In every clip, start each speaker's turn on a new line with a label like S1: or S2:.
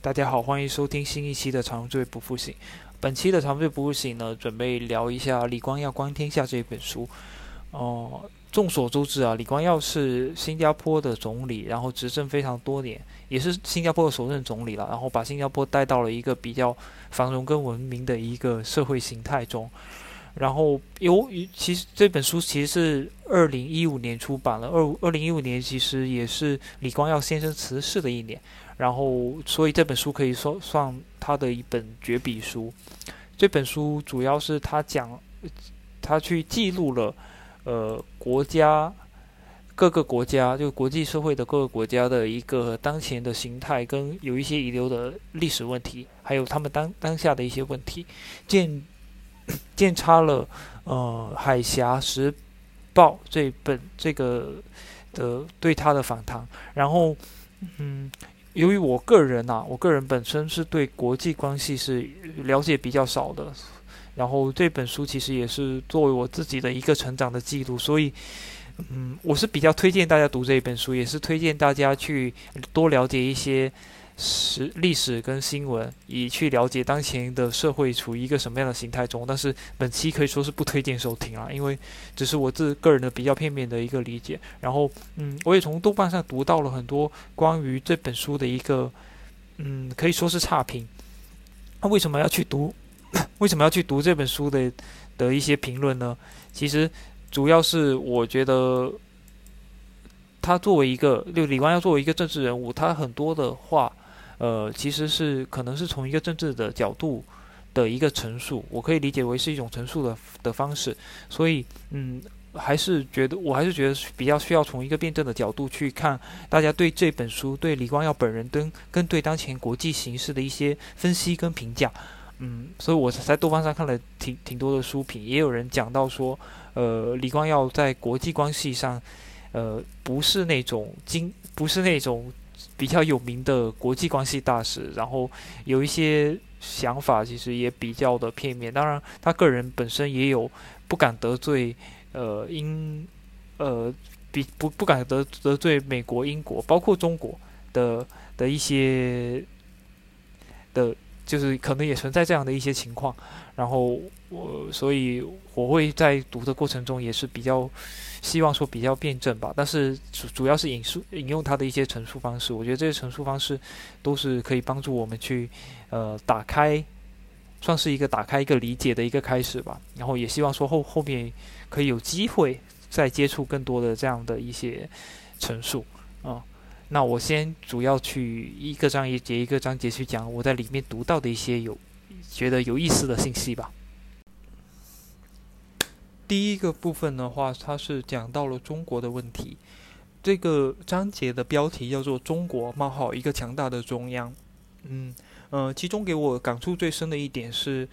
S1: 大家好，欢迎收听新一期的《长醉不复醒》。本期的《长醉不复醒》呢，准备聊一下李光耀《观天下》这一本书。哦，众所周知啊，李光耀是新加坡的总理，然后执政非常多年，也是新加坡的首任总理了，然后把新加坡带到了一个比较繁荣跟文明的一个社会形态中。然后由于其实这本书其实是二零一五年出版了，二二零一五年其实也是李光耀先生辞世的一年，然后所以这本书可以说算他的一本绝笔书。这本书主要是他讲，他去记录了呃国家各个国家就国际社会的各个国家的一个当前的形态，跟有一些遗留的历史问题，还有他们当当下的一些问题，见。见插了，呃，《海峡时报》这本这个的对他的访谈，然后，嗯，由于我个人呐，我个人本身是对国际关系是了解比较少的，然后这本书其实也是作为我自己的一个成长的记录，所以，嗯，我是比较推荐大家读这一本书，也是推荐大家去多了解一些。史历史跟新闻，以去了解当前的社会处于一个什么样的形态中。但是本期可以说是不推荐收听啊，因为只是我自个人的比较片面的一个理解。然后，嗯，我也从豆瓣上读到了很多关于这本书的一个，嗯，可以说是差评。那为什么要去读？为什么要去读这本书的的一些评论呢？其实主要是我觉得。他作为一个，就李光耀作为一个政治人物，他很多的话，呃，其实是可能是从一个政治的角度的一个陈述，我可以理解为是一种陈述的的方式。所以，嗯，还是觉得，我还是觉得比较需要从一个辩证的角度去看大家对这本书、对李光耀本人跟跟对当前国际形势的一些分析跟评价。嗯，所以我在豆瓣上看了挺挺多的书评，也有人讲到说，呃，李光耀在国际关系上。呃，不是那种经，不是那种比较有名的国际关系大使，然后有一些想法其实也比较的片面。当然，他个人本身也有不敢得罪，呃，英，呃，比不不敢得得罪美国、英国，包括中国的的一些的，就是可能也存在这样的一些情况。然后我，所以我会在读的过程中也是比较。希望说比较辩证吧，但是主主要是引述引用他的一些陈述方式，我觉得这些陈述方式都是可以帮助我们去呃打开，算是一个打开一个理解的一个开始吧。然后也希望说后后面可以有机会再接触更多的这样的一些陈述啊。那我先主要去一个章节一个章节去讲我在里面读到的一些有觉得有意思的信息吧。第一个部分的话，它是讲到了中国的问题。这个章节的标题叫做“中国冒号一个强大的中央”。嗯呃，其中给我感触最深的一点是，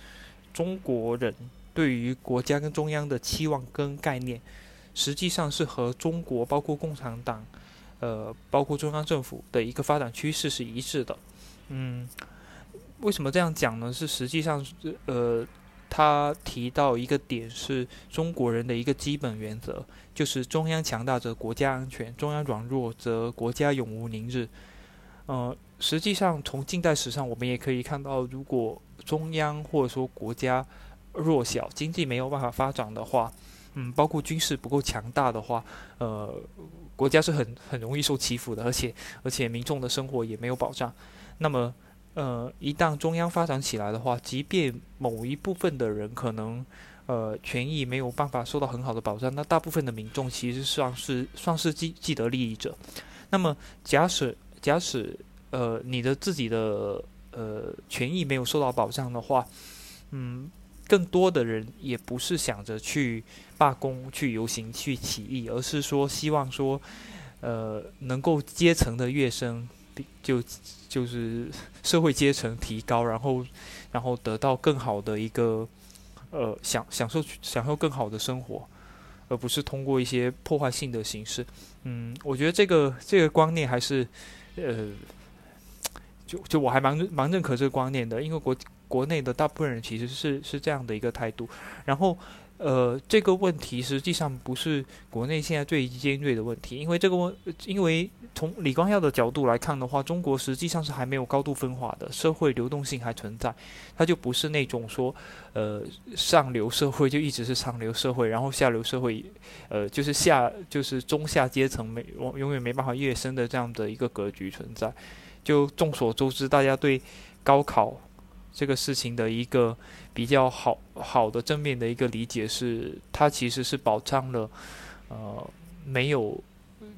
S1: 中国人对于国家跟中央的期望跟概念，实际上是和中国包括共产党，呃，包括中央政府的一个发展趋势是一致的。嗯，为什么这样讲呢？是实际上呃。他提到一个点是中国人的一个基本原则，就是中央强大则国家安全，中央软弱则国家永无宁日。呃，实际上从近代史上，我们也可以看到，如果中央或者说国家弱小，经济没有办法发展的话，嗯，包括军事不够强大的话，呃，国家是很很容易受欺负的，而且而且民众的生活也没有保障。那么。呃，一旦中央发展起来的话，即便某一部分的人可能，呃，权益没有办法受到很好的保障，那大部分的民众其实算是算是既既得利益者。那么，假使假使呃你的自己的呃权益没有受到保障的话，嗯，更多的人也不是想着去罢工、去游行、去起义，而是说希望说，呃，能够阶层的跃升。就就是 社会阶层提高，然后然后得到更好的一个呃享享受享受更好的生活，而不是通过一些破坏性的形式。嗯，我觉得这个这个观念还是呃，就就我还蛮蛮认可这个观念的，因为国国内的大部分人其实是是这样的一个态度。然后呃，这个问题实际上不是国内现在最尖锐的问题，因为这个问，因为从李光耀的角度来看的话，中国实际上是还没有高度分化的，社会流动性还存在，它就不是那种说，呃，上流社会就一直是上流社会，然后下流社会，呃，就是下就是中下阶层没永永远没办法跃升的这样的一个格局存在。就众所周知，大家对高考。这个事情的一个比较好好的正面的一个理解是，它其实是保障了，呃，没有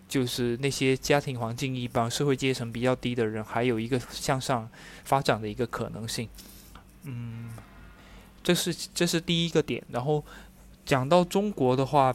S1: 就是那些家庭环境一般、社会阶层比较低的人，还有一个向上发展的一个可能性。嗯，这是这是第一个点。然后讲到中国的话，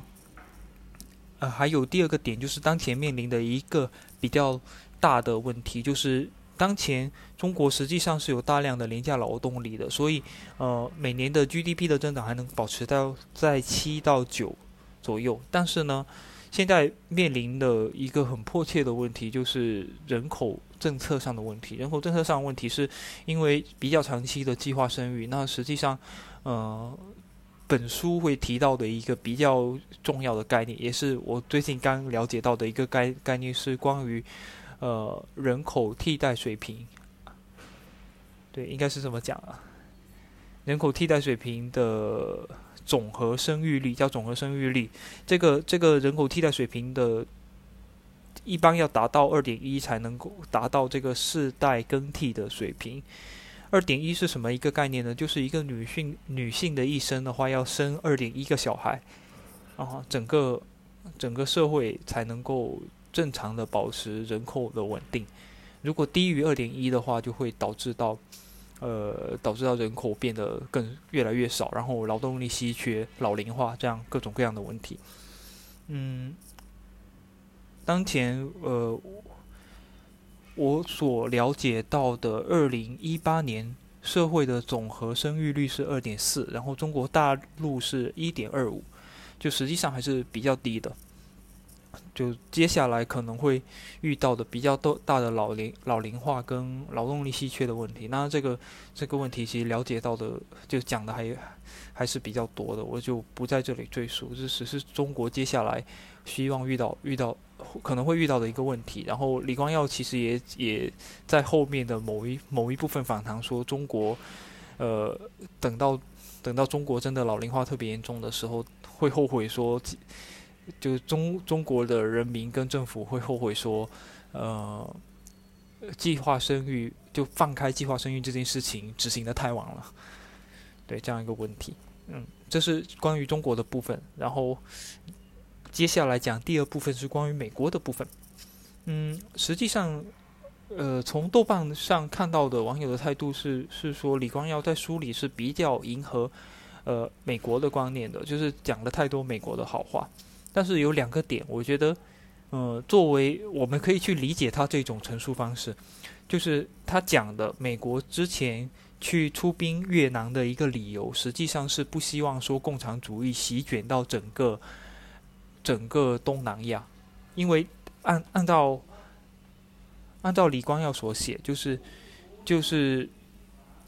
S1: 呃，还有第二个点，就是当前面临的一个比较大的问题，就是。当前中国实际上是有大量的廉价劳动力的，所以呃每年的 GDP 的增长还能保持到在七到九左右。但是呢，现在面临的一个很迫切的问题就是人口政策上的问题。人口政策上问题是因为比较长期的计划生育。那实际上，呃，本书会提到的一个比较重要的概念，也是我最近刚了解到的一个概概念，是关于。呃，人口替代水平，对，应该是这么讲啊。人口替代水平的总和生育率叫总和生育率，这个这个人口替代水平的，一般要达到二点一才能够达到这个世代更替的水平。二点一是什么一个概念呢？就是一个女性女性的一生的话，要生二点一个小孩，啊，整个整个社会才能够。正常的保持人口的稳定，如果低于二点一的话，就会导致到，呃，导致到人口变得更越来越少，然后劳动力稀缺、老龄化这样各种各样的问题。嗯，当前呃，我所了解到的二零一八年社会的总和生育率是二点四，然后中国大陆是一点二五，就实际上还是比较低的。就接下来可能会遇到的比较多大的老龄老龄化跟劳动力稀缺的问题，那这个这个问题其实了解到的就讲的还还是比较多的，我就不在这里赘述，这只是中国接下来希望遇到遇到可能会遇到的一个问题。然后李光耀其实也也在后面的某一某一部分访谈说，中国呃等到等到中国真的老龄化特别严重的时候，会后悔说。就中中国的人民跟政府会后悔说，呃，计划生育就放开计划生育这件事情执行的太晚了，对这样一个问题，嗯，这是关于中国的部分。然后接下来讲第二部分是关于美国的部分，嗯，实际上，呃，从豆瓣上看到的网友的态度是是说李光耀在书里是比较迎合呃美国的观念的，就是讲了太多美国的好话。但是有两个点，我觉得，呃，作为我们可以去理解他这种陈述方式，就是他讲的美国之前去出兵越南的一个理由，实际上是不希望说共产主义席卷到整个整个东南亚，因为按按照按照李光耀所写，就是就是。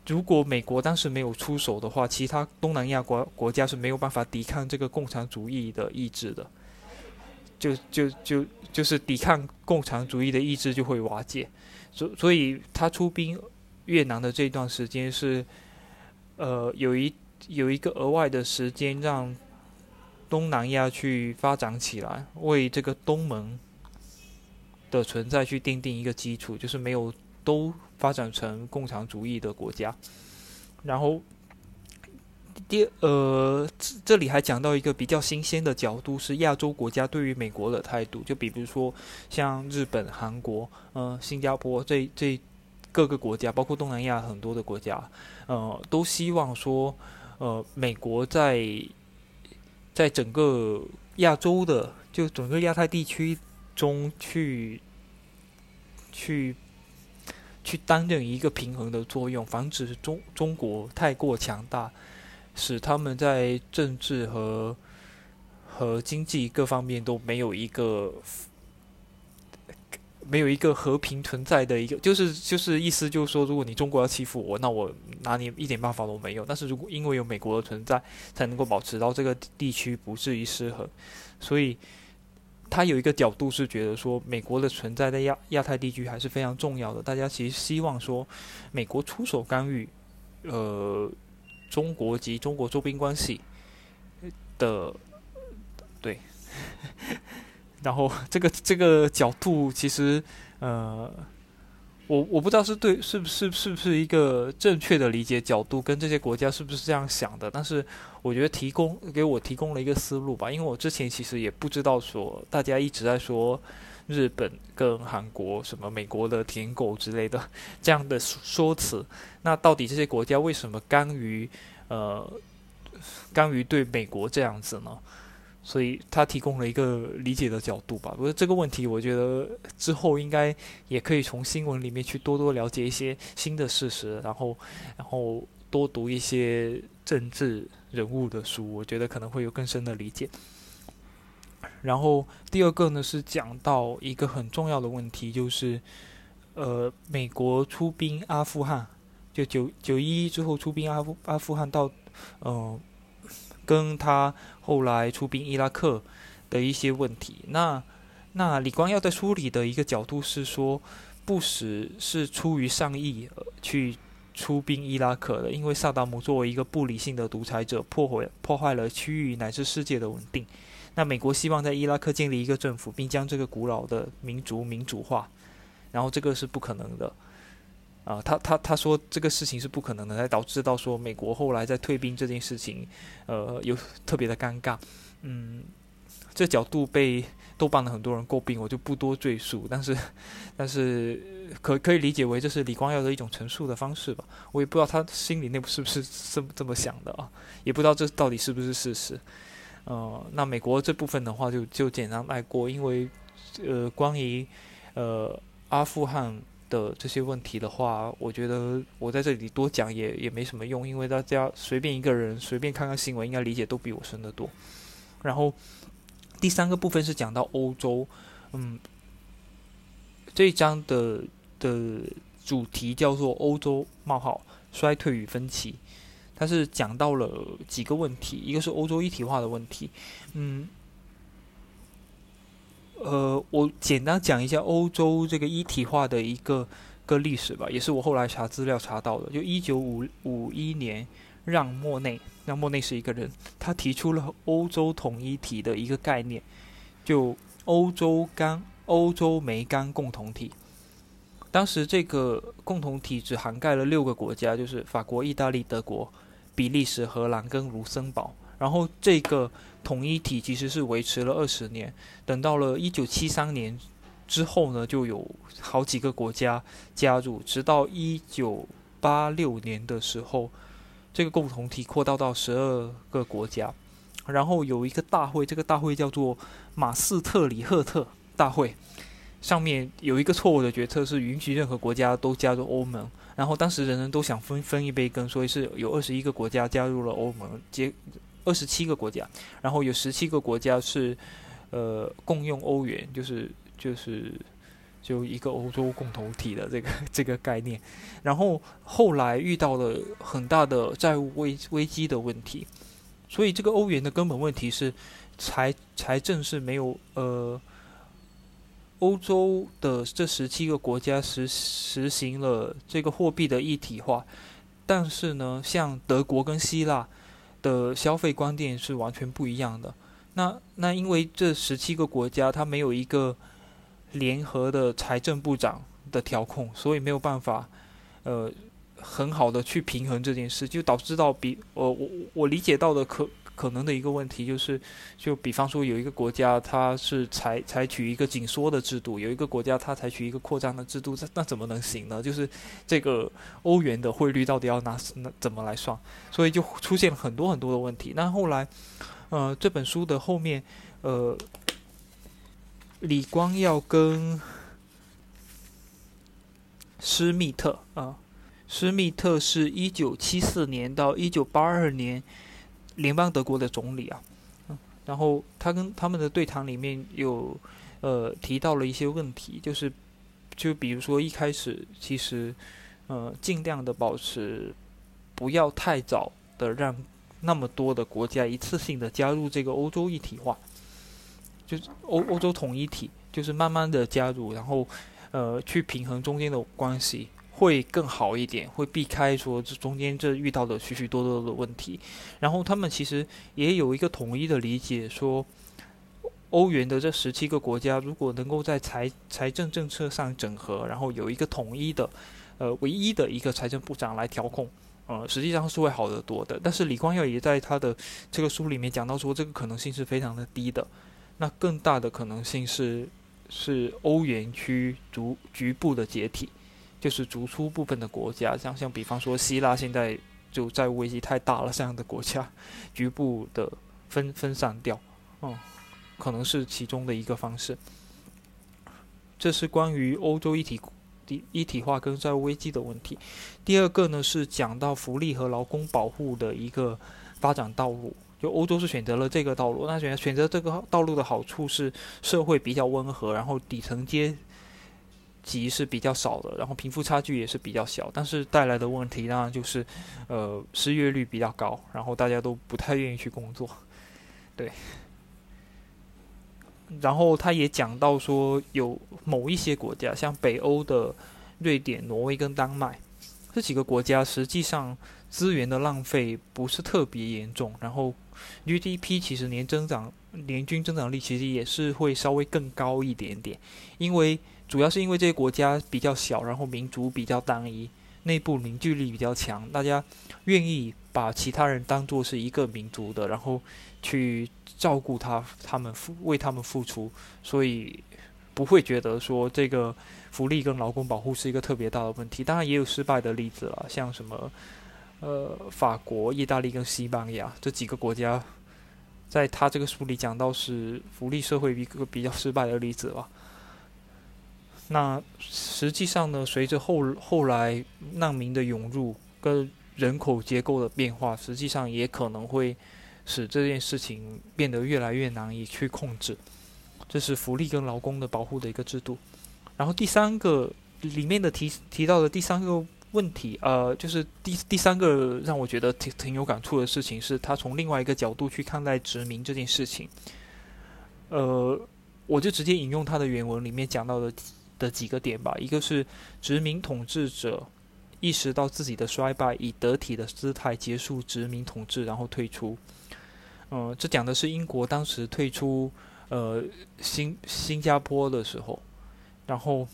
S1: 如果美国当时没有出手的话，其他东南亚国国家是没有办法抵抗这个共产主义的意志的，就就就就是抵抗共产主义的意志就会瓦解，所所以他出兵越南的这段时间是，呃，有一有一个额外的时间让东南亚去发展起来，为这个东盟的存在去奠定一个基础，就是没有。都发展成共产主义的国家，然后第呃这里还讲到一个比较新鲜的角度，是亚洲国家对于美国的态度。就比如说像日本、韩国、嗯新加坡这这各个国家，包括东南亚很多的国家，呃，都希望说呃美国在在整个亚洲的就整个亚太地区中去去。去担任一个平衡的作用，防止中中国太过强大，使他们在政治和和经济各方面都没有一个没有一个和平存在的一个，就是就是意思就是说，如果你中国要欺负我，那我拿你一点办法都没有。但是如果因为有美国的存在，才能够保持到这个地区不至于失衡，所以他有一个角度是觉得说，美国的存在在亚亚太地区还是非常重要的。大家其实希望说，美国出手干预，呃，中国及中国周边关系的，对。然后这个这个角度其实，呃，我我不知道是对是不是是不是一个正确的理解角度，跟这些国家是不是这样想的？但是我觉得提供给我提供了一个思路吧，因为我之前其实也不知道说大家一直在说日本跟韩国什么美国的舔狗之类的这样的说辞，那到底这些国家为什么甘于呃甘于对美国这样子呢？所以他提供了一个理解的角度吧。不过这个问题，我觉得之后应该也可以从新闻里面去多多了解一些新的事实，然后，然后多读一些政治人物的书，我觉得可能会有更深的理解。然后第二个呢是讲到一个很重要的问题，就是呃，美国出兵阿富汗，就九九一之后出兵阿富阿富汗到嗯。跟他后来出兵伊拉克的一些问题，那那李光耀在书里的一个角度是说，布什是出于善意去出兵伊拉克的，因为萨达姆作为一个不理性的独裁者，破坏破坏了区域乃至世界的稳定。那美国希望在伊拉克建立一个政府，并将这个古老的民族民主化，然后这个是不可能的。啊，他他他说这个事情是不可能的，才导致到说美国后来在退兵这件事情，呃，有特别的尴尬。嗯，这角度被豆瓣的很多人诟病，我就不多赘述。但是，但是可可以理解为这是李光耀的一种陈述的方式吧。我也不知道他心里内部是不是这么这么想的啊，也不知道这到底是不是事实。呃，那美国这部分的话就就简单带过，因为呃，关于呃阿富汗。的这些问题的话，我觉得我在这里多讲也也没什么用，因为大家随便一个人随便看看新闻，应该理解都比我深得多。然后第三个部分是讲到欧洲，嗯，这一章的的主题叫做“欧洲冒号衰退与分歧”，它是讲到了几个问题，一个是欧洲一体化的问题，嗯。呃，我简单讲一下欧洲这个一体化的一个个历史吧，也是我后来查资料查到的。就一九五五一年，让莫内，让莫内是一个人，他提出了欧洲统一体的一个概念，就欧洲钢、欧洲煤钢共同体。当时这个共同体只涵盖了六个国家，就是法国、意大利、德国、比利时、荷兰跟卢森堡。然后这个统一体其实是维持了二十年，等到了一九七三年之后呢，就有好几个国家加入，直到一九八六年的时候，这个共同体扩大到十二个国家。然后有一个大会，这个大会叫做马斯特里赫特大会，上面有一个错误的决策是允许任何国家都加入欧盟。然后当时人人都想分分一杯羹，所以是有二十一个国家加入了欧盟，结。二十七个国家，然后有十七个国家是，呃，共用欧元，就是就是就一个欧洲共同体的这个这个概念。然后后来遇到了很大的债务危危机的问题，所以这个欧元的根本问题是财财政是没有呃，欧洲的这十七个国家实实行了这个货币的一体化，但是呢，像德国跟希腊。的消费观念是完全不一样的。那那因为这十七个国家它没有一个联合的财政部长的调控，所以没有办法呃很好的去平衡这件事，就导致到比呃我我理解到的可。可能的一个问题就是，就比方说有一个国家它是采采取一个紧缩的制度，有一个国家它采取一个扩张的制度，那那怎么能行呢？就是这个欧元的汇率到底要拿那怎么来算？所以就出现了很多很多的问题。那后来，呃，这本书的后面，呃，李光耀跟施密特啊，施密特是一九七四年到一九八二年。联邦德国的总理啊，嗯，然后他跟他们的对谈里面有，呃，提到了一些问题，就是就比如说一开始其实呃尽量的保持不要太早的让那么多的国家一次性的加入这个欧洲一体化，就是欧欧洲统一体，就是慢慢的加入，然后呃去平衡中间的关系。会更好一点，会避开说这中间这遇到的许许多多的问题。然后他们其实也有一个统一的理解，说欧元的这十七个国家如果能够在财财政政策上整合，然后有一个统一的呃唯一的一个财政部长来调控，呃，实际上是会好得多的。但是李光耀也在他的这个书里面讲到说，这个可能性是非常的低的。那更大的可能性是是欧元区逐局部的解体。就是逐出部分的国家，像像比方说希腊现在就债务危机太大了，这样的国家局部的分分散掉，嗯，可能是其中的一个方式。这是关于欧洲一体一一体化跟债务危机的问题。第二个呢是讲到福利和劳工保护的一个发展道路，就欧洲是选择了这个道路，那选选择这个道路的好处是社会比较温和，然后底层阶。级是比较少的，然后贫富差距也是比较小，但是带来的问题当然就是，呃，失业率比较高，然后大家都不太愿意去工作，对。然后他也讲到说，有某一些国家，像北欧的瑞典、挪威跟丹麦这几个国家，实际上资源的浪费不是特别严重，然后 GDP 其实年增长、年均增长率其实也是会稍微更高一点点，因为。主要是因为这些国家比较小，然后民族比较单一，内部凝聚力比较强，大家愿意把其他人当做是一个民族的，然后去照顾他，他们付为他们付出，所以不会觉得说这个福利跟劳工保护是一个特别大的问题。当然也有失败的例子了，像什么呃法国、意大利跟西班牙这几个国家，在他这个书里讲到是福利社会一个比较失败的例子吧。那实际上呢，随着后后来难民的涌入跟人口结构的变化，实际上也可能会使这件事情变得越来越难以去控制。这是福利跟劳工的保护的一个制度。然后第三个里面的提提到的第三个问题，呃，就是第第三个让我觉得挺挺有感触的事情，是他从另外一个角度去看待殖民这件事情。呃，我就直接引用他的原文里面讲到的。的几个点吧，一个是殖民统治者意识到自己的衰败，以得体的姿态结束殖民统治，然后退出。嗯，这讲的是英国当时退出呃新新加坡的时候，然后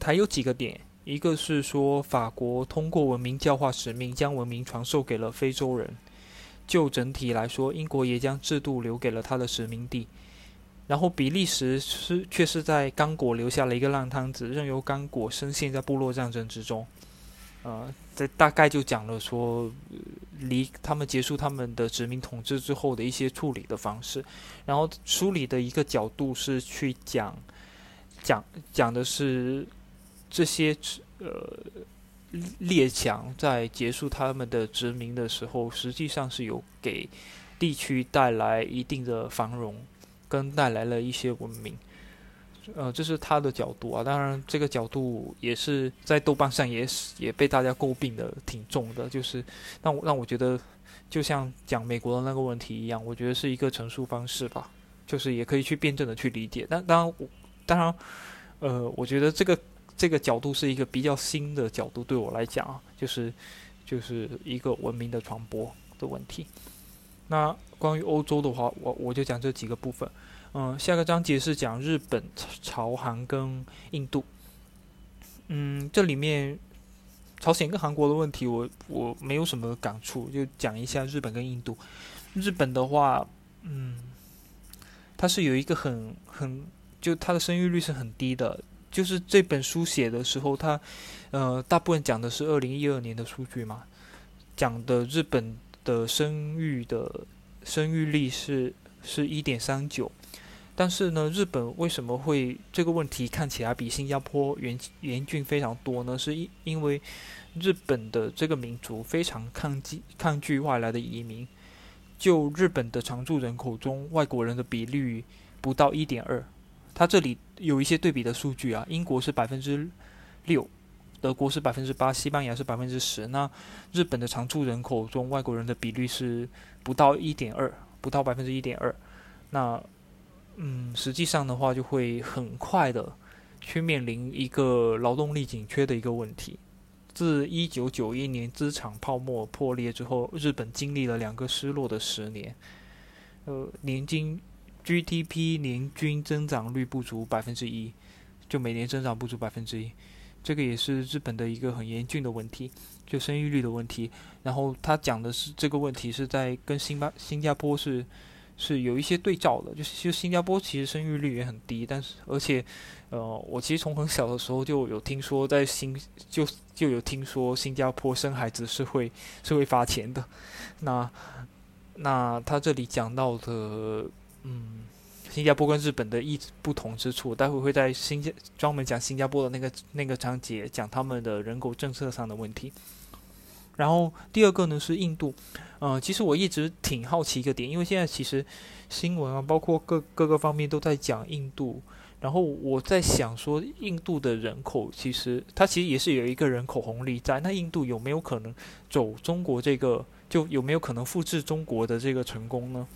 S1: 还有几个点，一个是说法国通过文明教化使命将文明传授给了非洲人，就整体来说，英国也将制度留给了他的殖民地。然后比利时是却是在刚果留下了一个烂摊子，任由刚果深陷在部落战争之中。呃，这大概就讲了说，离他们结束他们的殖民统治之后的一些处理的方式。然后书里的一个角度是去讲，讲讲的是这些呃列强在结束他们的殖民的时候，实际上是有给地区带来一定的繁荣。跟带来了一些文明，呃，这是他的角度啊。当然，这个角度也是在豆瓣上也是也被大家诟病的挺重的，就是让我让我觉得，就像讲美国的那个问题一样，我觉得是一个陈述方式吧，就是也可以去辩证的去理解。但当然，当然，呃，我觉得这个这个角度是一个比较新的角度，对我来讲啊，就是就是一个文明的传播的问题。那关于欧洲的话，我我就讲这几个部分。嗯，下个章节是讲日本、朝韩跟印度。嗯，这里面朝鲜跟韩国的问题，我我没有什么感触，就讲一下日本跟印度。日本的话，嗯，它是有一个很很，就它的生育率是很低的。就是这本书写的时候，它呃大部分讲的是二零一二年的数据嘛，讲的日本。的生育的生育率是是一点三九，但是呢，日本为什么会这个问题看起来比新加坡严严峻非常多呢？是因因为日本的这个民族非常抗拒抗拒外来的移民，就日本的常住人口中，外国人的比率不到一点二。他这里有一些对比的数据啊，英国是百分之六，德国是百分之八，西班牙是百分之十。那日本的常住人口中外国人的比率是不到一点二，不到百分之一点二。那嗯，实际上的话就会很快的去面临一个劳动力紧缺的一个问题。自一九九一年资产泡沫破裂之后，日本经历了两个失落的十年，呃，年均 GDP 年均增长率不足百分之一，就每年增长不足百分之一，这个也是日本的一个很严峻的问题，就生育率的问题。然后他讲的是这个问题是在跟新巴新加坡是。是有一些对照的，就是其实新加坡其实生育率也很低，但是而且，呃，我其实从很小的时候就有听说，在新就就有听说新加坡生孩子是会是会发钱的。那那他这里讲到的，嗯，新加坡跟日本的异不同之处，待会会在新加专门讲新加坡的那个那个章节讲他们的人口政策上的问题。然后第二个呢是印度，呃，其实我一直挺好奇一个点，因为现在其实新闻啊，包括各各个方面都在讲印度，然后我在想说，印度的人口其实它其实也是有一个人口红利在，那印度有没有可能走中国这个，就有没有可能复制中国的这个成功呢？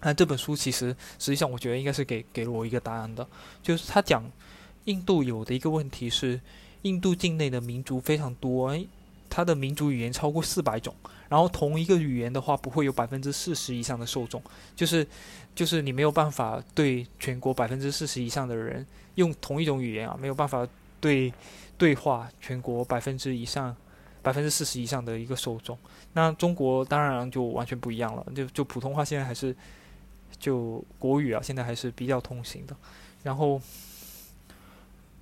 S1: 那这本书其实实际上我觉得应该是给给了我一个答案的，就是他讲印度有的一个问题是，印度境内的民族非常多。它的民族语言超过四百种，然后同一个语言的话，不会有百分之四十以上的受众，就是，就是你没有办法对全国百分之四十以上的人用同一种语言啊，没有办法对对话全国百分之以上百分之四十以上的一个受众。那中国当然就完全不一样了，就就普通话现在还是就国语啊，现在还是比较通行的。然后，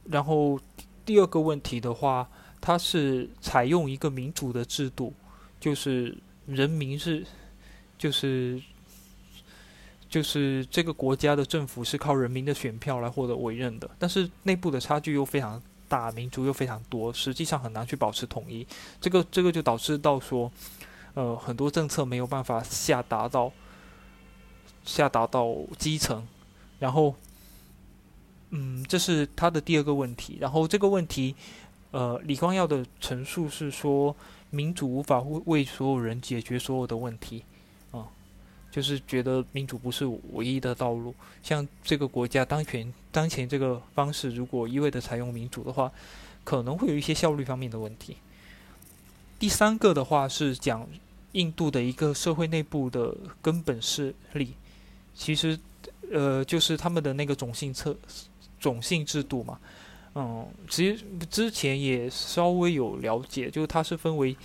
S1: 然后第二个问题的话。它是采用一个民主的制度，就是人民是，就是就是这个国家的政府是靠人民的选票来获得委任的，但是内部的差距又非常大，民族又非常多，实际上很难去保持统一。这个这个就导致到说，呃，很多政策没有办法下达到下达到基层，然后，嗯，这是他的第二个问题，然后这个问题。呃，李光耀的陈述是说，民主无法为所有人解决所有的问题，啊，就是觉得民主不是唯一的道路。像这个国家当前当前这个方式，如果一味的采用民主的话，可能会有一些效率方面的问题。第三个的话是讲印度的一个社会内部的根本势力，其实呃就是他们的那个种姓策种姓制度嘛。嗯，其实之前也稍微有了解，就是它是分为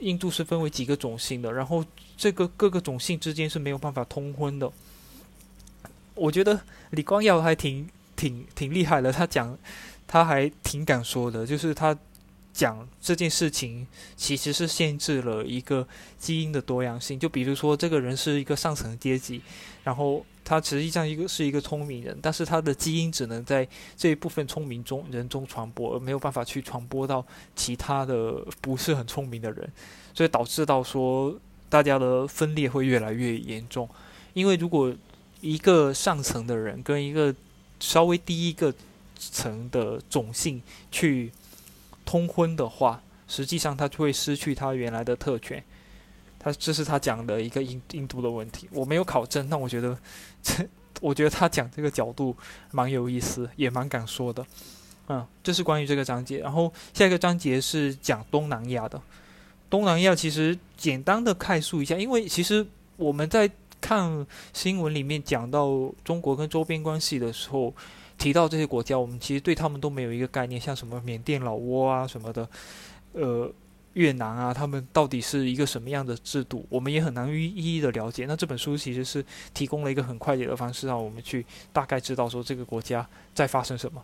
S1: 印度是分为几个种姓的，然后这个各个种姓之间是没有办法通婚的。我觉得李光耀还挺挺挺厉害的，他讲他还挺敢说的，就是他讲这件事情其实是限制了一个基因的多样性，就比如说这个人是一个上层阶级，然后。他实际上一个是一个聪明人，但是他的基因只能在这一部分聪明中人中传播，而没有办法去传播到其他的不是很聪明的人，所以导致到说大家的分裂会越来越严重。因为如果一个上层的人跟一个稍微低一个层的种姓去通婚的话，实际上他就会失去他原来的特权。他这是他讲的一个印印度的问题，我没有考证，但我觉得这 我觉得他讲这个角度蛮有意思，也蛮敢说的。嗯，这是关于这个章节。然后下一个章节是讲东南亚的。东南亚其实简单的概述一下，因为其实我们在看新闻里面讲到中国跟周边关系的时候，提到这些国家，我们其实对他们都没有一个概念，像什么缅甸、老挝啊什么的，呃。越南啊，他们到底是一个什么样的制度？我们也很难一一的了解。那这本书其实是提供了一个很快捷的方式，让我们去大概知道说这个国家在发生什么，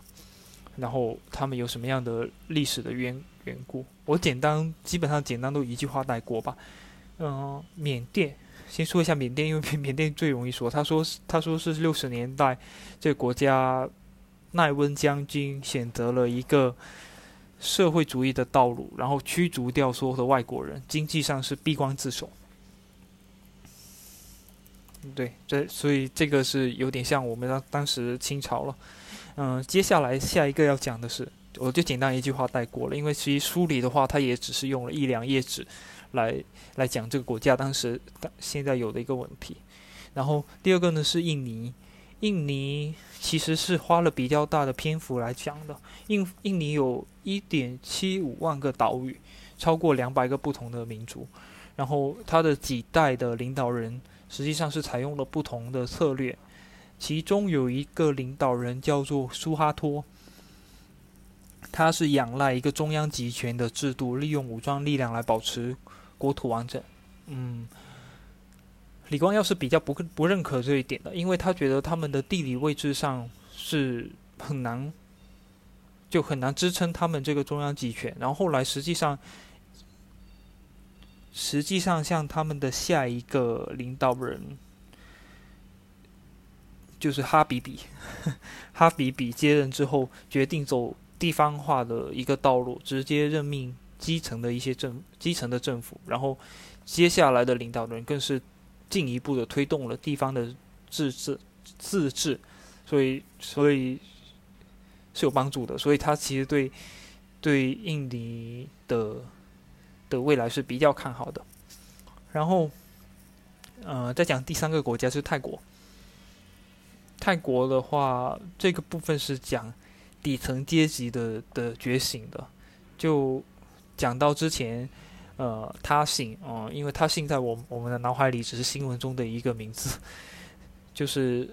S1: 然后他们有什么样的历史的缘缘故。我简单基本上简单都一句话带过吧。嗯，缅甸，先说一下缅甸，因为缅甸最容易说。他说是他说是六十年代这个国家奈温将军选择了一个。社会主义的道路，然后驱逐掉所有的外国人，经济上是闭关自守。对，这所以这个是有点像我们当当时清朝了。嗯，接下来下一个要讲的是，我就简单一句话带过了，因为其实书里的话，它也只是用了一两页纸来来讲这个国家当时现在有的一个问题。然后第二个呢是印尼，印尼其实是花了比较大的篇幅来讲的。印印尼有一点七五万个岛屿，超过两百个不同的民族，然后它的几代的领导人实际上是采用了不同的策略。其中有一个领导人叫做苏哈托，他是仰赖一个中央集权的制度，利用武装力量来保持国土完整。嗯，李光耀是比较不不认可这一点的，因为他觉得他们的地理位置上是很难，就很难支撑他们这个中央集权。然后后来实际上，实际上像他们的下一个领导人。就是哈比比，哈比比接任之后，决定走地方化的一个道路，直接任命基层的一些政基层的政府，然后接下来的领导人更是进一步的推动了地方的自治自治，所以所以是有帮助的，所以他其实对对印尼的的未来是比较看好的。然后，呃，再讲第三个国家是泰国。泰国的话，这个部分是讲底层阶级的的觉醒的，就讲到之前，呃，他信，哦，因为他信在我我们的脑海里只是新闻中的一个名字，就是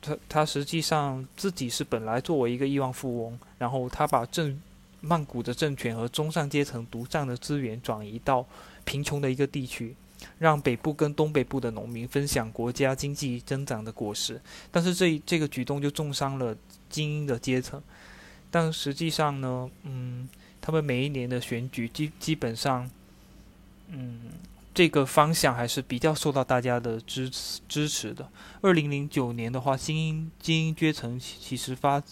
S1: 他他实际上自己是本来作为一个亿万富翁，然后他把政曼谷的政权和中上阶层独占的资源转移到贫穷的一个地区。让北部跟东北部的农民分享国家经济增长的果实，但是这这个举动就重伤了精英的阶层。但实际上呢，嗯，他们每一年的选举基基本上，嗯，这个方向还是比较受到大家的支持支持的。二零零九年的话，精英精英阶层其实发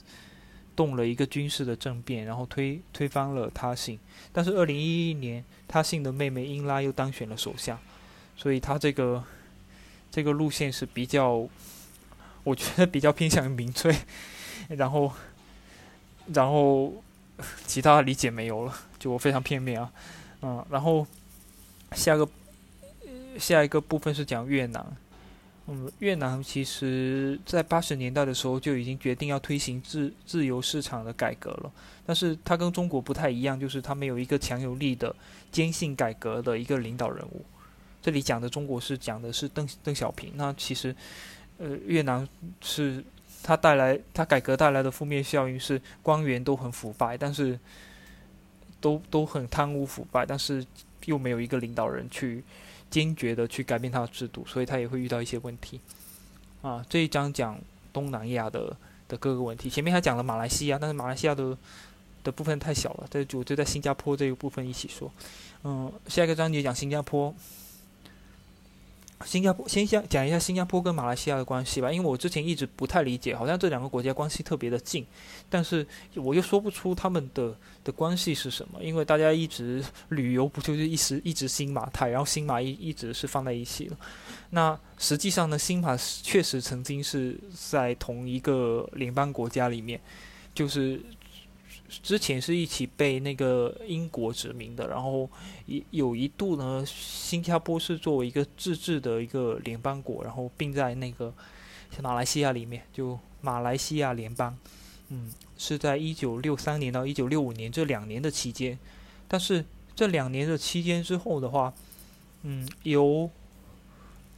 S1: 动了一个军事的政变，然后推推翻了他信。但是二零一一年，他信的妹妹英拉又当选了首相。所以他这个这个路线是比较，我觉得比较偏向于民粹，然后然后其他理解没有了，就我非常片面啊，嗯，然后下个下一个部分是讲越南，嗯，越南其实在八十年代的时候就已经决定要推行自自由市场的改革了，但是它跟中国不太一样，就是它没有一个强有力的坚信改革的一个领导人物。这里讲的中国是讲的是邓邓小平，那其实，呃，越南是它带来它改革带来的负面效应是官员都很腐败，但是都都很贪污腐败，但是又没有一个领导人去坚决的去改变他的制度，所以他也会遇到一些问题。啊，这一章讲东南亚的的各个问题，前面还讲了马来西亚，但是马来西亚的的部分太小了，这就就在新加坡这一部分一起说。嗯，下一个章节讲新加坡。新加坡先讲讲一下新加坡跟马来西亚的关系吧，因为我之前一直不太理解，好像这两个国家关系特别的近，但是我又说不出他们的的关系是什么，因为大家一直旅游不就是一时一直新马泰，然后新马一一直是放在一起了，那实际上呢，新马确实曾经是在同一个联邦国家里面，就是。之前是一起被那个英国殖民的，然后一有一度呢，新加坡是作为一个自治的一个联邦国，然后并在那个马来西亚里面，就马来西亚联邦，嗯，是在一九六三年到一九六五年这两年的期间，但是这两年的期间之后的话，嗯，由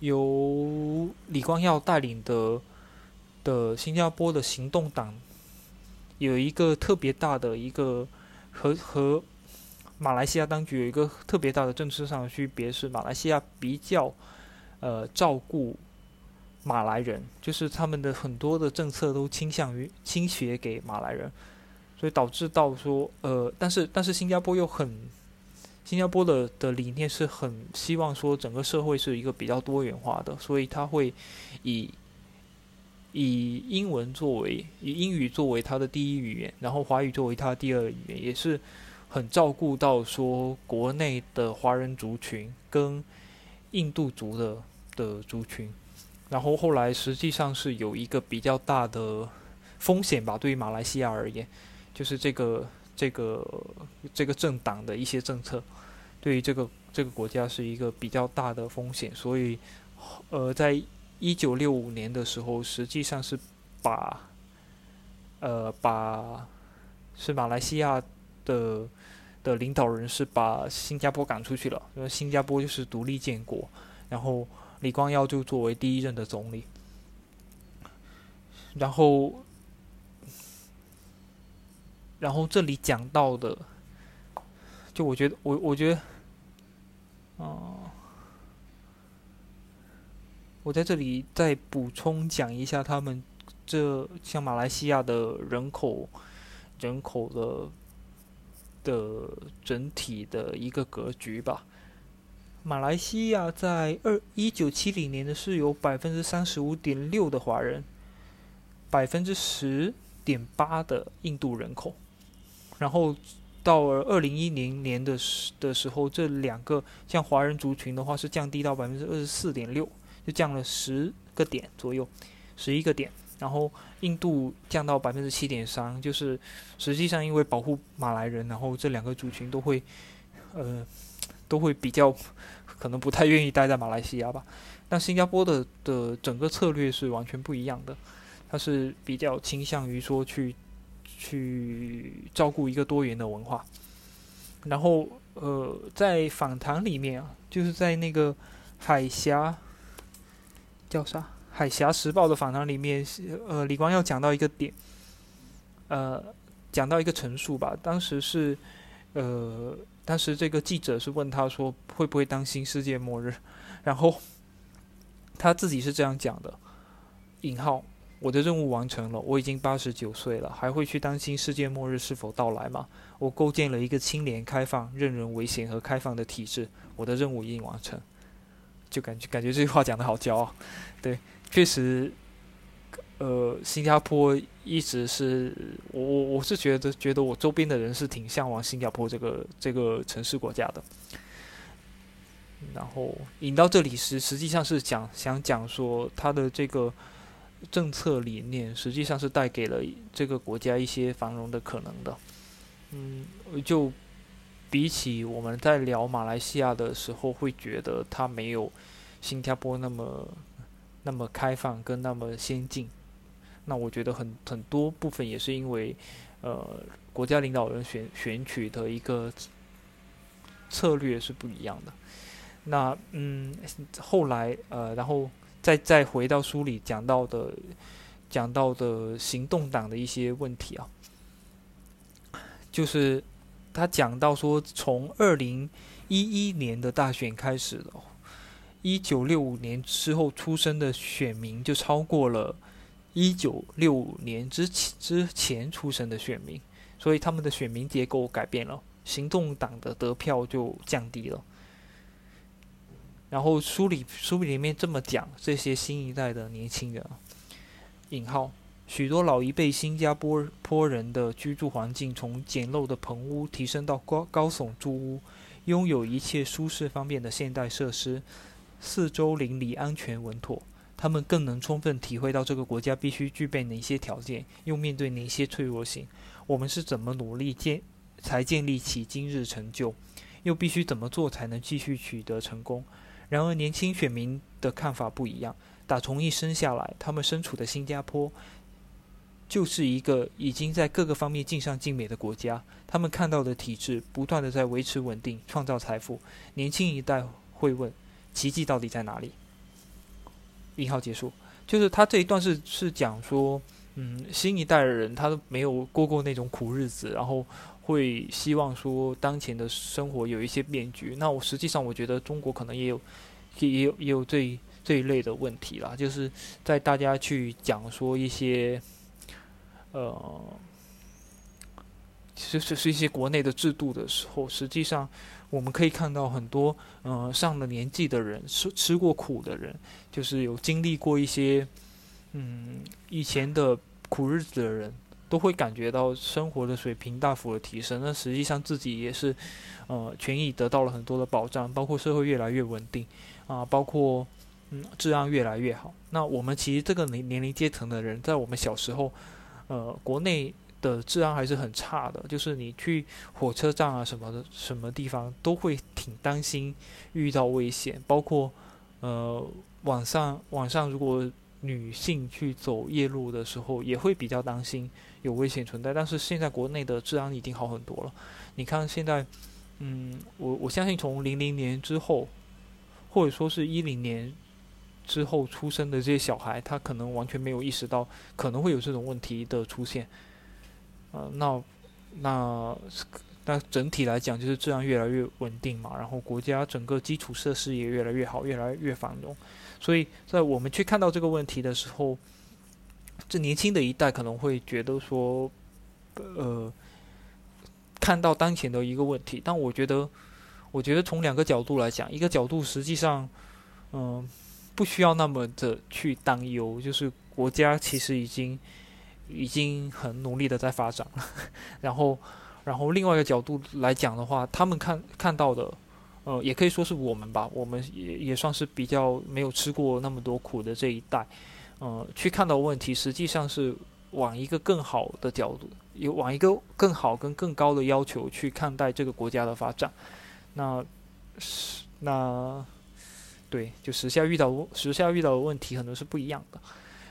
S1: 由李光耀带领的的新加坡的行动党。有一个特别大的一个和和马来西亚当局有一个特别大的政策上的区别是，马来西亚比较呃照顾马来人，就是他们的很多的政策都倾向于倾斜给马来人，所以导致到说呃，但是但是新加坡又很新加坡的的理念是很希望说整个社会是一个比较多元化的，所以他会以。以英文作为以英语作为他的第一语言，然后华语作为他第二语言，也是很照顾到说国内的华人族群跟印度族的的族群。然后后来实际上是有一个比较大的风险吧。对于马来西亚而言，就是这个这个这个政党的一些政策，对于这个这个国家是一个比较大的风险。所以，呃，在一九六五年的时候，实际上是把呃把是马来西亚的的领导人是把新加坡赶出去了，因为新加坡就是独立建国，然后。李光耀就作为第一任的总理，然后，然后这里讲到的，就我觉得，我我觉得，哦，我在这里再补充讲一下他们这像马来西亚的人口人口的的整体的一个格局吧。马来西亚在二一九七零年的是有百分之三十五点六的华人，百分之十点八的印度人口，然后到了二零一零年的时的时候，这两个像华人族群的话是降低到百分之二十四点六，就降了十个点左右，十一个点，然后印度降到百分之七点三，就是实际上因为保护马来人，然后这两个族群都会，呃，都会比较。可能不太愿意待在马来西亚吧，但新加坡的的整个策略是完全不一样的，它是比较倾向于说去去照顾一个多元的文化，然后呃，在访谈里面啊，就是在那个海峡叫啥《海峡时报》的访谈里面，呃，李光耀讲到一个点，呃，讲到一个陈述吧，当时是呃。当时这个记者是问他说：“会不会担心世界末日？” 然后他自己是这样讲的：“引号，我的任务完成了，我已经八十九岁了，还会去担心世界末日是否到来吗？我构建了一个清廉、开放、任人唯贤和开放的体制，我的任务已经完成。”就感觉感觉这句话讲的好骄傲，对，确实。呃，新加坡一直是我我我是觉得觉得我周边的人是挺向往新加坡这个这个城市国家的。然后引到这里实，实际上是讲想讲说他的这个政策理念，实际上是带给了这个国家一些繁荣的可能的。嗯，就比起我们在聊马来西亚的时候，会觉得它没有新加坡那么那么开放跟那么先进。那我觉得很很多部分也是因为，呃，国家领导人选选取的一个策略是不一样的。那嗯，后来呃，然后再再回到书里讲到的讲到的行动党的一些问题啊，就是他讲到说，从二零一一年的大选开始了，一九六五年之后出生的选民就超过了。一九六五年之前之前出生的选民，所以他们的选民结构改变了，行动党的得票就降低了。然后书里书里面这么讲，这些新一代的年轻人，引号，许多老一辈新加坡坡人的居住环境从简陋的棚屋提升到高高耸住屋，拥有一切舒适方便的现代设施，四周邻里安全稳妥。他们更能充分体会到这个国家必须具备哪些条件，又面对哪些脆弱性。我们是怎么努力建才建立起今日成就，又必须怎么做才能继续取得成功？然而，年轻选民的看法不一样。打从一生下来，他们身处的新加坡就是一个已经在各个方面尽善尽美的国家。他们看到的体制不断的在维持稳定，创造财富。年轻一代会问：奇迹到底在哪里？引号结束，就是他这一段是是讲说，嗯，新一代的人他都没有过过那种苦日子，然后会希望说当前的生活有一些变局。那我实际上我觉得中国可能也有，也有也有这这一类的问题啦，就是在大家去讲说一些，呃，其实是一些国内的制度的时候，实际上。我们可以看到很多，嗯，上了年纪的人，吃吃过苦的人，就是有经历过一些，嗯，以前的苦日子的人，都会感觉到生活的水平大幅的提升。那实际上自己也是，呃，权益得到了很多的保障，包括社会越来越稳定，啊，包括嗯，治安越来越好。那我们其实这个年年龄阶层的人，在我们小时候，呃，国内的治安还是很差的，就是你去火车站啊什么的，什么地方都会挺担心遇到危险，包括呃晚上晚上如果女性去走夜路的时候，也会比较担心有危险存在。但是现在国内的治安已经好很多了，你看现在，嗯，我我相信从零零年之后。或者说是一零年之后出生的这些小孩，他可能完全没有意识到可能会有这种问题的出现。呃，那那那整体来讲，就是治安越来越稳定嘛，然后国家整个基础设施也越来越好，越来越繁荣。所以在我们去看到这个问题的时候，这年轻的一代可能会觉得说，呃，看到当前的一个问题，但我觉得。我觉得从两个角度来讲，一个角度实际上，嗯，不需要那么的去担忧，就是国家其实已经已经很努力的在发展了。然后，然后另外一个角度来讲的话，他们看看到的，呃，也可以说是我们吧，我们也也算是比较没有吃过那么多苦的这一代，呃，去看到问题，实际上是往一个更好的角度，有往一个更好跟更高的要求去看待这个国家的发展。那是那对，就时下遇到时下遇到的问题可能是不一样的，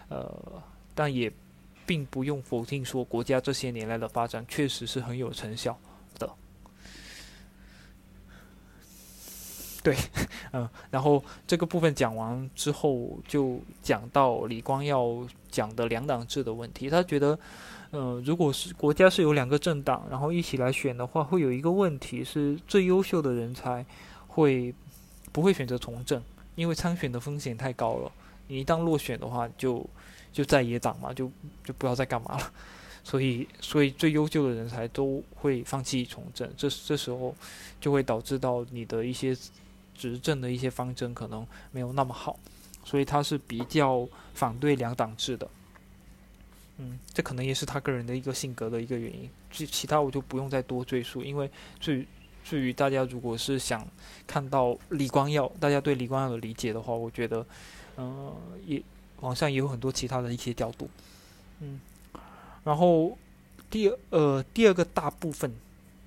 S1: 呃，但也并不用否定说国家这些年来的发展确实是很有成效的。对，嗯，然后这个部分讲完之后，就讲到李光耀讲的两党制的问题，他觉得。嗯，如果是国家是有两个政党，然后一起来选的话，会有一个问题是最优秀的人才会不会选择从政？因为参选的风险太高了。你一旦落选的话，就就在野党嘛，就就不知道在干嘛了。所以，所以最优秀的人才都会放弃从政。这这时候就会导致到你的一些执政的一些方针可能没有那么好。所以他是比较反对两党制的。嗯，这可能也是他个人的一个性格的一个原因。其其他我就不用再多赘述，因为最至于大家如果是想看到李光耀，大家对李光耀的理解的话，我觉得，嗯，也网上也有很多其他的一些角度。嗯，然后第呃第二个大部分，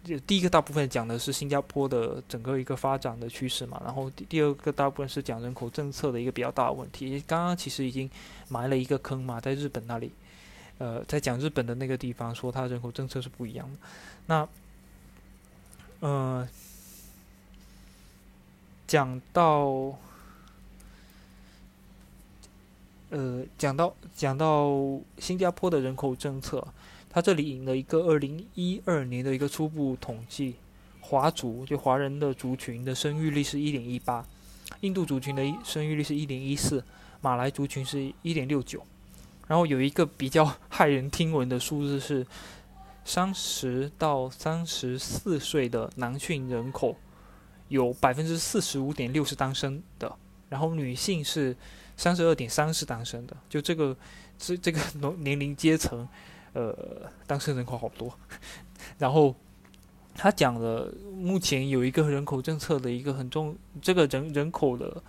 S1: 就第一个大部分讲的是新加坡的整个一个发展的趋势嘛，然后第二个大部分是讲人口政策的一个比较大的问题。刚刚其实已经埋了一个坑嘛，在日本那里。呃，在讲日本的那个地方，说它人口政策是不一样的。那，呃，讲到，呃，讲到讲到新加坡的人口政策，它这里引了一个二零一二年的一个初步统计，华族就华人的族群的生育率是一点一八，印度族群的生育率是一点一四，马来族群是一点六九。然后有一个比较骇人听闻的数字是，三十到三十四岁的男性人口有百分之四十五点六是单身的，然后女性是三十二点三是单身的。就这个这这个年龄阶层，呃，单身人口好多。然后他讲了，目前有一个人口政策的一个很重，这个人人口的。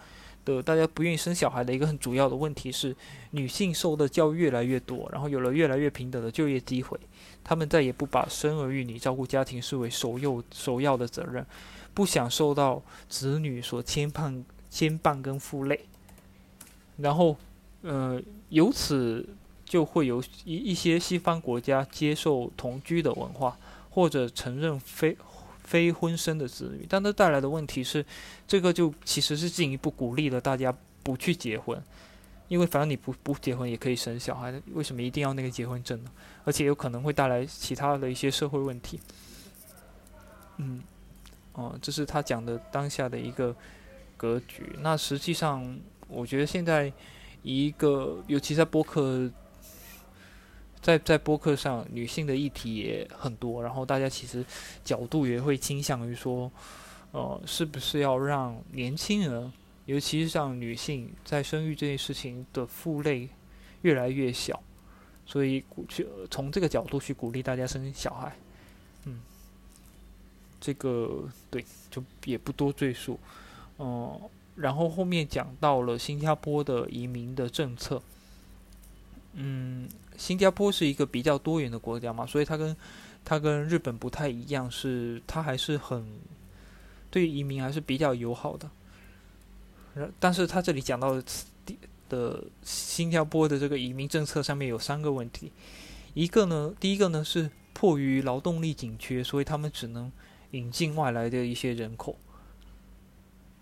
S1: 的大家不愿意生小孩的一个很主要的问题是，女性受的教育越来越多，然后有了越来越平等的就业机会，她们再也不把生儿育女、照顾家庭视为首要首要的责任，不想受到子女所牵绊、牵绊跟负累，然后，呃，由此就会有一一些西方国家接受同居的文化，或者承认非。非婚生的子女，但它带来的问题是，这个就其实是进一步鼓励了大家不去结婚，因为反正你不不结婚也可以生小孩，为什么一定要那个结婚证呢？而且有可能会带来其他的一些社会问题。嗯，哦，这是他讲的当下的一个格局。那实际上，我觉得现在一个，尤其在播客。在在播客上，女性的议题也很多，然后大家其实角度也会倾向于说，呃，是不是要让年轻人，尤其是像女性在生育这件事情的负累越来越小，所以去从这个角度去鼓励大家生小孩，嗯，这个对就也不多赘述，嗯，然后后面讲到了新加坡的移民的政策。嗯，新加坡是一个比较多元的国家嘛，所以它跟它跟日本不太一样，是它还是很对移民还是比较友好的。但是他这里讲到的的新加坡的这个移民政策上面有三个问题，一个呢，第一个呢是迫于劳动力紧缺，所以他们只能引进外来的一些人口，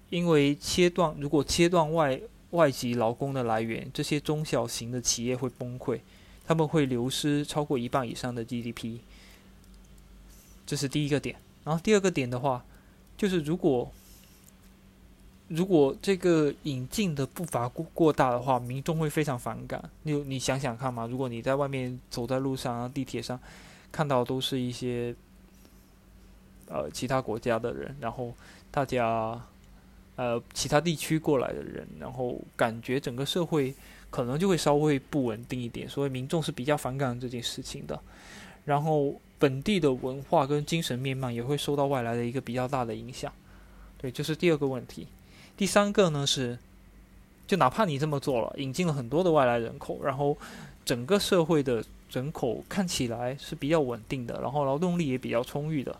S1: 因为切断如果切断外外籍劳工的来源，这些中小型的企业会崩溃，他们会流失超过一半以上的 GDP。这是第一个点，然后第二个点的话，就是如果如果这个引进的步伐过过大的话，民众会非常反感。你你想想看嘛，如果你在外面走在路上、地铁上，看到都是一些呃其他国家的人，然后大家呃其他地区过来的人，然后感觉整个社会可能就会稍微不稳定一点，所以民众是比较反感这件事情的。然后本地的文化跟精神面貌也会受到外来的一个比较大的影响。对，这是第二个问题。第三个呢是，就哪怕你这么做了，引进了很多的外来人口，然后整个社会的人口看起来是比较稳定的，然后劳动力也比较充裕的，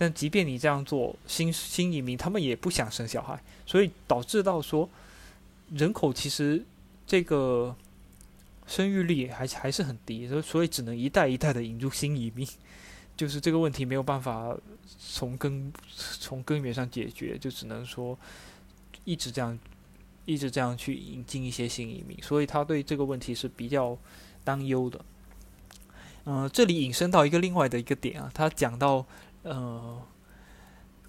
S1: 但即便你这样做，新新移民他们也不想生小孩，所以导致到说人口其实这个生育率还还是很低，所以所以只能一代一代的引入新移民，就是这个问题没有办法从根从根源上解决，就只能说。一直这样，一直这样去引进一些新移民，所以他对这个问题是比较担忧的。嗯，这里引申到一个另外的一个点啊，他讲到呃，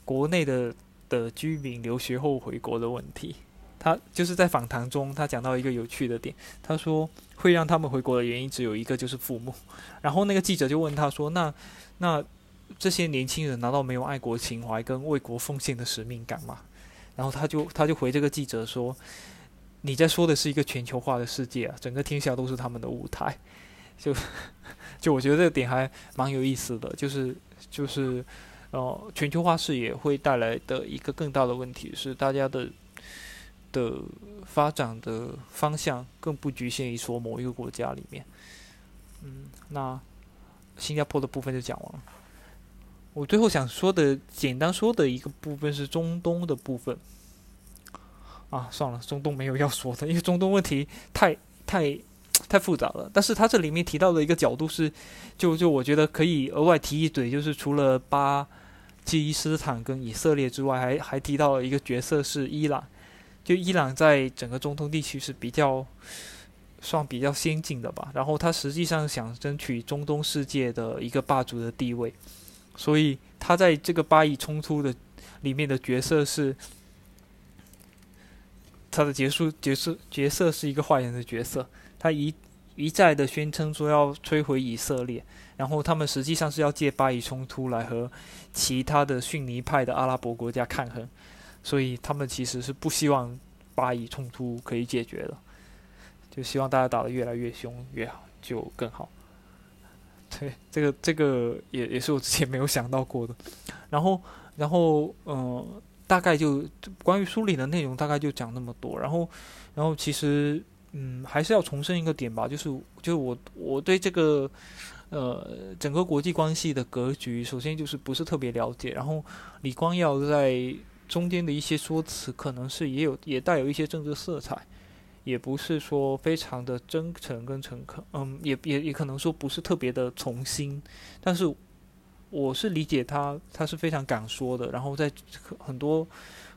S1: 国内的的居民留学后回国的问题。他就是在访谈中，他讲到一个有趣的点，他说会让他们回国的原因只有一个，就是父母。然后那个记者就问他说：“那那这些年轻人难道没有爱国情怀跟为国奉献的使命感吗？”然后他就他就回这个记者说：“你在说的是一个全球化的世界啊，整个天下都是他们的舞台。”就就我觉得这个点还蛮有意思的，就是就是呃，全球化视野会带来的一个更大的问题是，大家的的发展的方向更不局限于说某一个国家里面。嗯，那新加坡的部分就讲完了。我最后想说的，简单说的一个部分是中东的部分。啊，算了，中东没有要说的，因为中东问题太太太复杂了。但是他这里面提到的一个角度是，就就我觉得可以额外提一嘴，就是除了巴基斯坦跟以色列之外，还还提到了一个角色是伊朗。就伊朗在整个中东地区是比较算比较先进的吧，然后他实际上想争取中东世界的一个霸主的地位。所以他在这个巴以冲突的里面的角色是，他的结束角色角色是一个坏人的角色。他一一再的宣称说要摧毁以色列，然后他们实际上是要借巴以冲突来和其他的逊尼派的阿拉伯国家抗衡。所以他们其实是不希望巴以冲突可以解决的，就希望大家打得越来越凶越好，就更好。对，这个这个也也是我之前没有想到过的。然后，然后，嗯，大概就关于书里的内容，大概就讲那么多。然后，然后其实，嗯，还是要重申一个点吧，就是，就是我我对这个，呃，整个国际关系的格局，首先就是不是特别了解。然后，李光耀在中间的一些说辞，可能是也有也带有一些政治色彩。也不是说非常的真诚跟诚恳，嗯，也也也可能说不是特别的从心，但是我是理解他，他是非常敢说的，然后在很多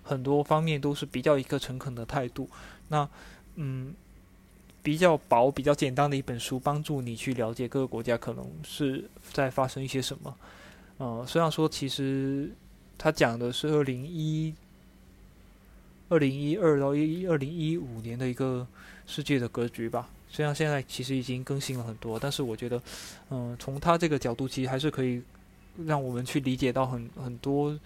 S1: 很多方面都是比较一个诚恳的态度。那嗯，比较薄、比较简单的一本书，帮助你去了解各个国家可能是在发生一些什么。呃，虽然说其实他讲的是二零一。二零一二到一二零一五年的一个世界的格局吧，虽然现在其实已经更新了很多，但是我觉得，嗯，从他这个角度，其实还是可以让我们去理解到很很多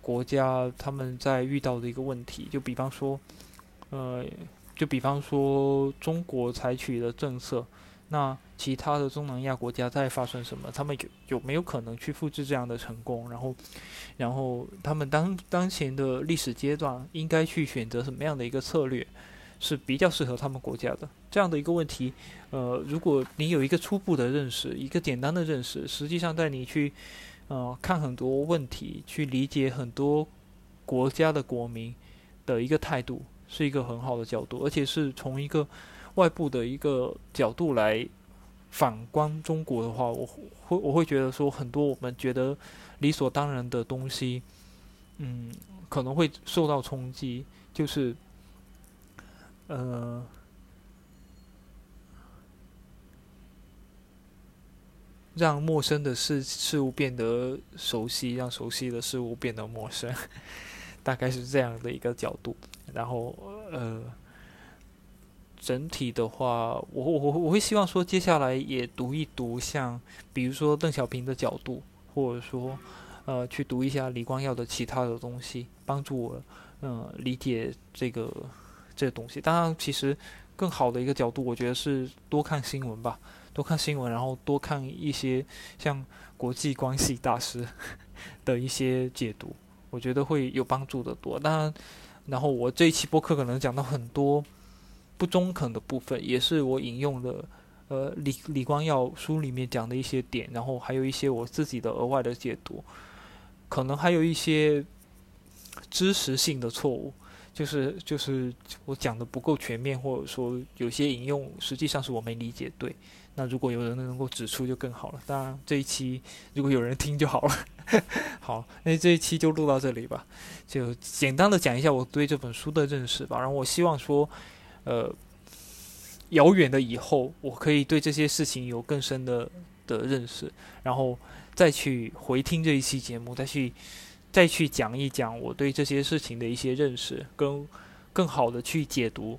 S1: 国家他们在遇到的一个问题。就比方说，呃，就比方说中国采取的政策，那其他的东南亚国家在发生什么？他们有有没有可能去复制这样的成功？然后。然后他们当当前的历史阶段应该去选择什么样的一个策略？是比较适合他们国家的？这样的一个问题，呃，如果你有一个初步的认识，一个简单的认识，实际上在你去呃看很多问题，去理解很多国家的国民的一个态度，是一个很好的角度，而且是从一个外部的一个角度来反观中国的话，我会我会觉得说，很多我们觉得理所当然的东西，嗯，可能会受到冲击，就是呃。让陌生的事事物变得熟悉，让熟悉的事物变得陌生，大概是这样的一个角度。然后，呃，整体的话，我我我会希望说，接下来也读一读，像比如说邓小平的角度，或者说，呃，去读一下李光耀的其他的东西，帮助我，嗯，理解这个这东西。当然，其实更好的一个角度，我觉得是多看新闻吧。多看新闻，然后多看一些像国际关系大师 的一些解读，我觉得会有帮助的多。当然，然后我这一期播客可能讲到很多不中肯的部分，也是我引用的呃李李光耀书里面讲的一些点，然后还有一些我自己的额外的解读，可能还有一些知识性的错误，就是就是我讲的不够全面，或者说有些引用实际上是我没理解对。那如果有人能够指出就更好了。当然这一期如果有人听就好了。好，那这一期就录到这里吧，就简单的讲一下我对这本书的认识吧。然后我希望说，呃，遥远的以后我可以对这些事情有更深的的认识，然后再去回听这一期节目，再去再去讲一讲我对这些事情的一些认识，跟更好的去解读。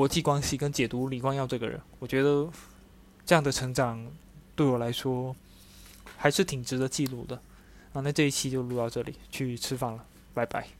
S1: 国际关系跟解读李光耀这个人，我觉得这样的成长对我来说还是挺值得记录的。啊，那这一期就录到这里，去吃饭了，拜拜。